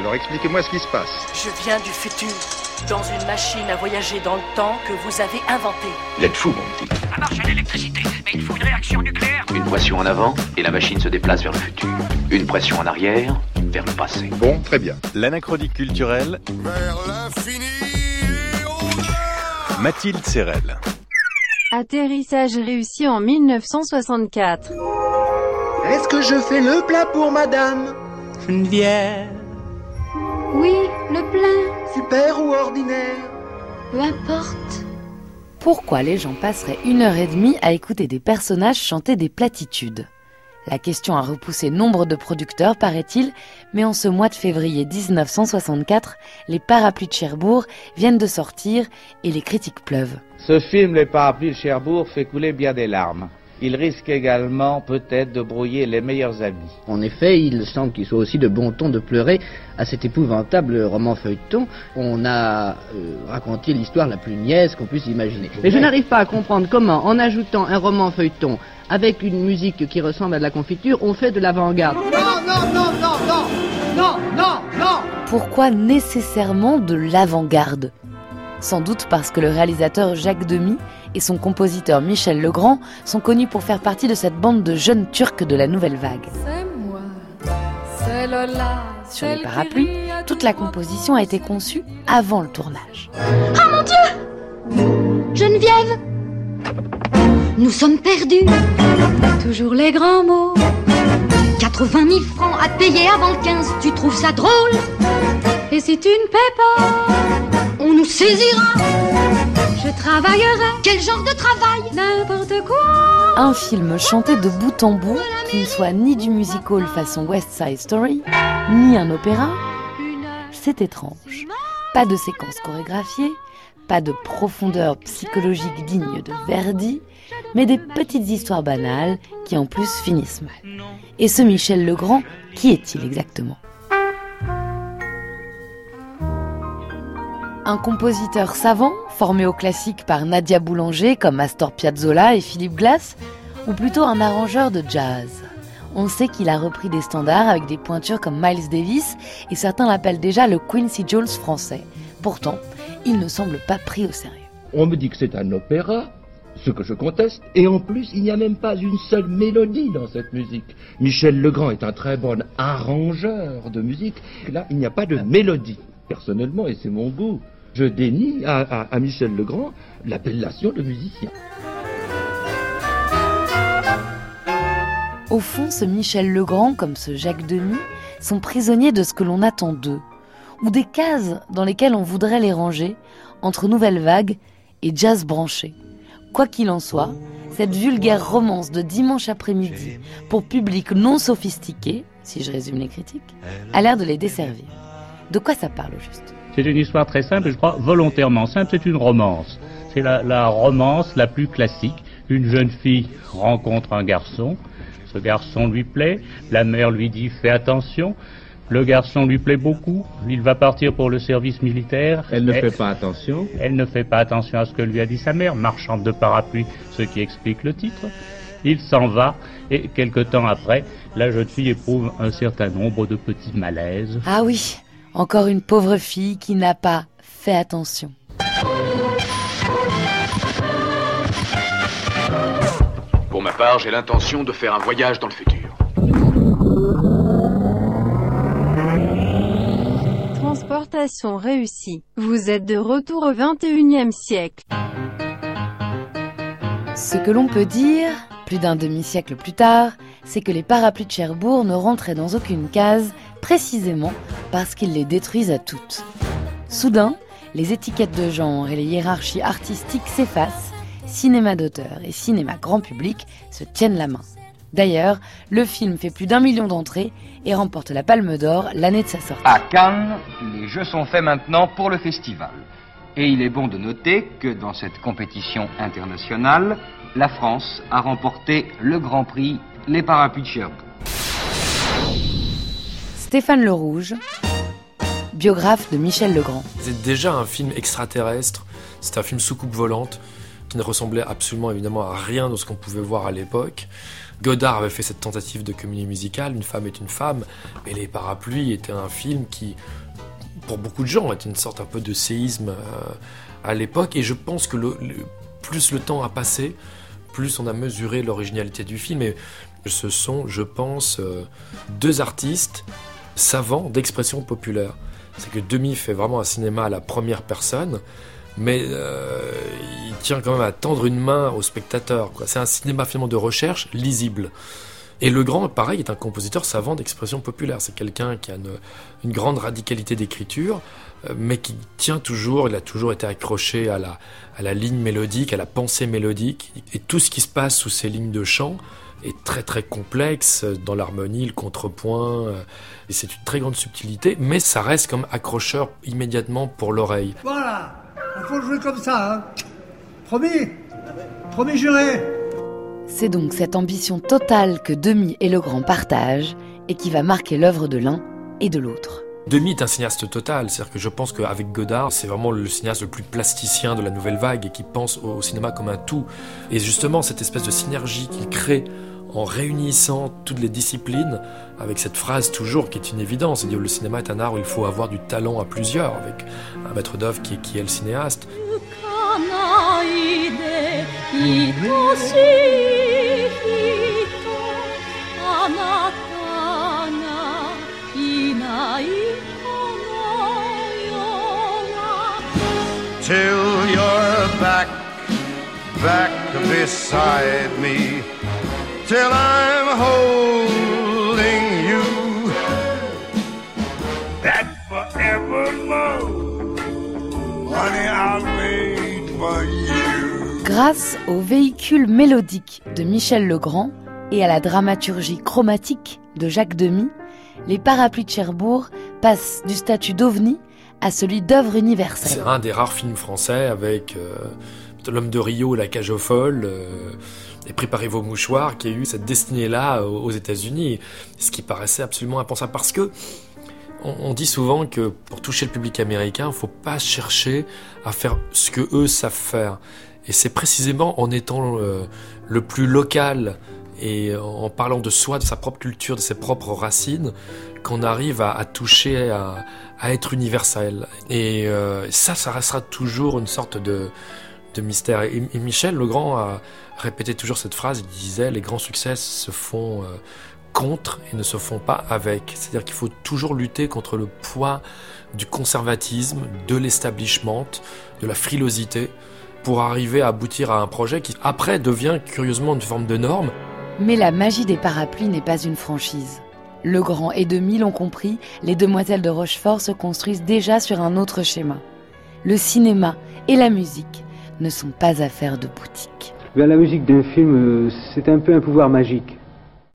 Alors expliquez-moi ce qui se passe. Je viens du futur, dans une machine à voyager dans le temps que vous avez inventée. Vous êtes fou, mon petit. Ça marche à l'électricité, mais il faut une réaction nucléaire. Une pression en avant et la machine se déplace vers le futur. Une pression en arrière vers le passé. Bon, très bien. L'anachronique culturelle. Vers l'infini Mathilde Serrel. Atterrissage réussi en 1964. Est-ce que je fais le plat pour madame? Geneviève. Oui, le plein, Super ou ordinaire peu importe. Pourquoi les gens passeraient une heure et demie à écouter des personnages chanter des platitudes? La question a repoussé nombre de producteurs, paraît-il, mais en ce mois de février 1964, les parapluies de Cherbourg viennent de sortir et les critiques pleuvent. Ce film, Les parapluies de Cherbourg, fait couler bien des larmes. Il risque également peut-être de brouiller les meilleurs amis. En effet, il semble qu'il soit aussi de bon ton de pleurer à cet épouvantable roman feuilleton. On a euh, raconté l'histoire la plus niaise qu'on puisse imaginer. Mais je n'arrive pas à comprendre comment, en ajoutant un roman feuilleton avec une musique qui ressemble à de la confiture, on fait de l'avant-garde. Non, non, non, non, non Non, non, non Pourquoi nécessairement de l'avant-garde? Sans doute parce que le réalisateur Jacques Demy et son compositeur Michel Legrand sont connus pour faire partie de cette bande de jeunes Turcs de la nouvelle vague. C'est moi, c'est Lola. Sur les parapluies, toute la composition a été conçue avant le tournage. Geneviève Nous sommes perdus. Toujours les grands mots. 80 000 francs à payer avant le 15, tu trouves ça drôle? Et si tu ne paies pas, on nous saisira. Je travaillerai. Quel genre de travail? N'importe quoi. Un film chanté de bout en bout qui ne soit ni du musical façon West Side Story, ni un opéra, c'est étrange. Pas de séquences chorégraphiées, pas de profondeur psychologique digne de Verdi, mais des petites histoires banales qui en plus finissent mal. Et ce Michel Legrand, qui est-il exactement? Un compositeur savant, formé au classique par Nadia Boulanger comme Astor Piazzolla et Philippe Glass, ou plutôt un arrangeur de jazz On sait qu'il a repris des standards avec des pointures comme Miles Davis, et certains l'appellent déjà le Quincy Jones français. Pourtant, il ne semble pas pris au sérieux. On me dit que c'est un opéra, ce que je conteste, et en plus, il n'y a même pas une seule mélodie dans cette musique. Michel Legrand est un très bon arrangeur de musique. Là, il n'y a pas de mélodie. Personnellement, et c'est mon goût, je dénie à, Michel Legrand l'appellation de musicien. Au fond, ce Michel Legrand, comme ce Jacques Demy, sont prisonniers de ce que l'on attend d'eux, ou des cases dans lesquelles on voudrait les ranger, entre nouvelle vague et jazz branché. Quoi qu'il en soit, cette vulgaire romance de dimanche après-midi, pour public non sophistiqué, si je résume les critiques, a l'air de les desservir. De quoi ça parle au juste? C'est une histoire très simple, et je crois volontairement simple, c'est une romance. C'est la, la romance la plus classique. Une jeune fille rencontre un garçon, ce garçon lui plaît, la mère lui dit fais attention, le garçon lui plaît beaucoup, il va partir pour le service militaire. Elle ne fait pas attention. Elle ne fait pas attention à ce que lui a dit sa mère, marchande de parapluie, ce qui explique le titre. Il s'en va et quelque temps après, la jeune fille éprouve un certain nombre de petits malaises. Ah oui, encore une pauvre fille qui n'a pas fait attention. Pour ma part, j'ai l'intention de faire un voyage dans le futur. Transportation réussie. Vous êtes de retour au 21e siècle. Ce que l'on peut dire, plus d'un demi-siècle plus tard, c'est que les parapluies de Cherbourg ne rentraient dans aucune case, précisément parce qu'ils les détruisent à toutes. Soudain, les étiquettes de genre et les hiérarchies artistiques s'effacent, cinéma d'auteur et cinéma grand public se tiennent la main. D'ailleurs, le film fait plus d'un million d'entrées et remporte la Palme d'Or l'année de sa sortie. À Cannes, les jeux sont faits maintenant pour le festival. Et il est bon de noter que dans cette compétition internationale, la France a remporté le Grand Prix Les Parapluies de Cherbourg. Stéphane Le Rouge, biographe de Michel Legrand. C'est déjà un film extraterrestre, c'est un film soucoupe volante qui ne ressemblait absolument évidemment à rien de ce qu'on pouvait voir à l'époque. Godard avait fait cette tentative de comédie musicale, Une femme est une femme, mais Les Parapluies était un film qui, pour beaucoup de gens, était une sorte un peu de séisme euh, à l'époque. Et je pense que le, plus le temps a passé, plus on a mesuré l'originalité du film. Et ce sont, je pense, euh, deux artistes savants d'expression populaire. C'est que Demi fait vraiment un cinéma à la première personne, mais euh, il tient quand même à tendre une main au spectateur. C'est un cinéma finalement de recherche lisible. Et Le Grand, pareil, est un compositeur savant d'expression populaire. C'est quelqu'un qui a une, grande radicalité d'écriture, euh, mais qui tient toujours, il a toujours été accroché à la, à la ligne mélodique, à la pensée mélodique. Et tout ce qui se passe sous ces lignes de chant est très très complexe dans l'harmonie, le contrepoint. Euh, et c'est une très grande subtilité, mais ça reste comme accrocheur immédiatement pour l'oreille. Voilà, il faut jouer comme ça, hein. Promis Promis juré C'est donc cette ambition totale que Demi et Legrand partagent et qui va marquer l'œuvre de l'un et de l'autre. Demi est un cinéaste total, c'est-à-dire que je pense qu'avec Godard, c'est vraiment le cinéaste le plus plasticien de la nouvelle vague et qui pense au cinéma comme un tout. Et justement, cette espèce de synergie qu'il crée en réunissant toutes les disciplines avec cette phrase toujours qui est une évidence, c'est dire le cinéma est un art où il faut avoir du talent à plusieurs, avec un maître d'œuvre qui, qui est le cinéaste. Beside me. till I'm holding you. That forevermore, honey, I'll wait for you. Grâce au véhicule mélodique de Michel Legrand et à la dramaturgie chromatique de Jacques Demy, les parapluies de Cherbourg passent du statut d'ovni à celui d'œuvre universelle. C'est un des rares films français avec euh, L'homme de Rio la cage aux folles. Euh, et préparez vos mouchoirs, qui a eu cette destinée-là aux États-Unis, ce qui paraissait absolument impensable. Parce que on, dit souvent que pour toucher le public américain, il faut pas chercher à faire ce que eux savent faire. Et c'est précisément en étant euh, le plus local et en parlant de soi, de sa propre culture, de ses propres racines, qu'on arrive à, toucher, à, être universel. Et euh, ça, ça restera toujours une sorte de, de mystère. Et, Michel Legrand a répété toujours cette phrase, il disait les grands succès se font euh, contre et ne se font pas avec. C'est-à-dire qu'il faut toujours lutter contre le poids du conservatisme, de l'establishment, de la frilosité, pour arriver à aboutir à un projet qui après devient curieusement une forme de norme. Mais la magie des parapluies n'est pas une franchise. Legrand et Demi l'ont compris, les demoiselles de Rochefort se construisent déjà sur un autre schéma. Le cinéma et la musique ne sont pas affaires de boutique. La musique d'un film, euh, c'est un peu un pouvoir magique.